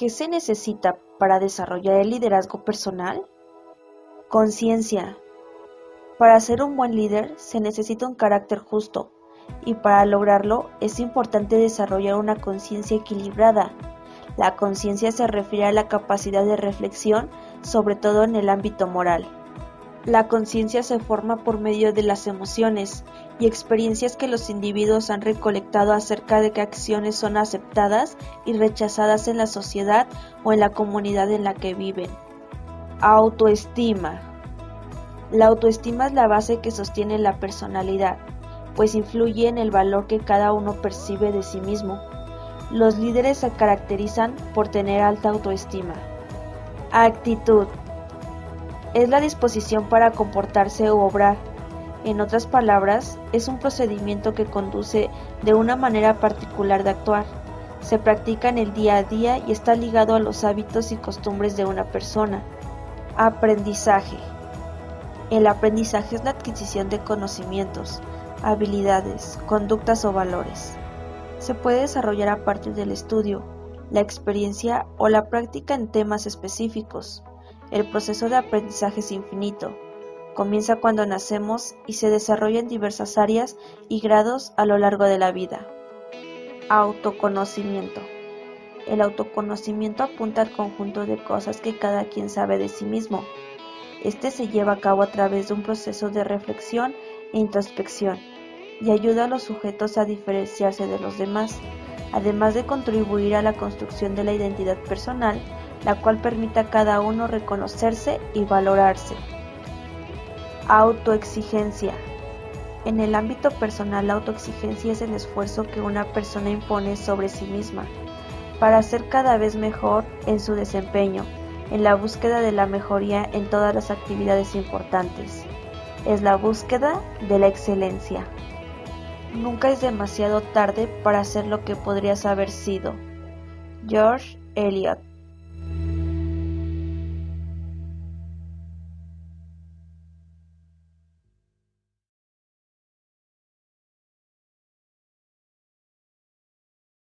¿Qué se necesita para desarrollar el liderazgo personal? Conciencia. Para ser un buen líder se necesita un carácter justo y para lograrlo es importante desarrollar una conciencia equilibrada. La conciencia se refiere a la capacidad de reflexión, sobre todo en el ámbito moral. La conciencia se forma por medio de las emociones y experiencias que los individuos han recolectado acerca de qué acciones son aceptadas y rechazadas en la sociedad o en la comunidad en la que viven. Autoestima. La autoestima es la base que sostiene la personalidad, pues influye en el valor que cada uno percibe de sí mismo. Los líderes se caracterizan por tener alta autoestima. Actitud es la disposición para comportarse o obrar. En otras palabras, es un procedimiento que conduce de una manera particular de actuar. Se practica en el día a día y está ligado a los hábitos y costumbres de una persona. Aprendizaje. El aprendizaje es la adquisición de conocimientos, habilidades, conductas o valores. Se puede desarrollar a partir del estudio, la experiencia o la práctica en temas específicos. El proceso de aprendizaje es infinito. Comienza cuando nacemos y se desarrolla en diversas áreas y grados a lo largo de la vida. Autoconocimiento. El autoconocimiento apunta al conjunto de cosas que cada quien sabe de sí mismo. Este se lleva a cabo a través de un proceso de reflexión e introspección y ayuda a los sujetos a diferenciarse de los demás, además de contribuir a la construcción de la identidad personal la cual permite a cada uno reconocerse y valorarse. Autoexigencia. En el ámbito personal, la autoexigencia es el esfuerzo que una persona impone sobre sí misma para ser cada vez mejor en su desempeño, en la búsqueda de la mejoría en todas las actividades importantes. Es la búsqueda de la excelencia. Nunca es demasiado tarde para hacer lo que podrías haber sido. George Eliot